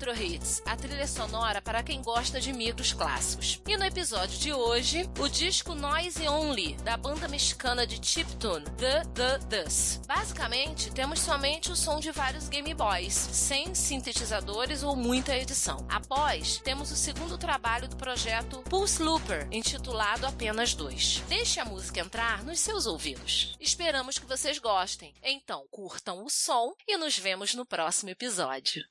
Retro Hits, a trilha sonora para quem gosta de micros clássicos. E no episódio de hoje, o disco Noise Only, da banda mexicana de chiptune The The Thus. Basicamente, temos somente o som de vários Game Boys, sem sintetizadores ou muita edição. Após, temos o segundo trabalho do projeto Pulse Looper, intitulado Apenas 2. Deixe a música entrar nos seus ouvidos. Esperamos que vocês gostem. Então, curtam o som e nos vemos no próximo episódio.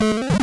you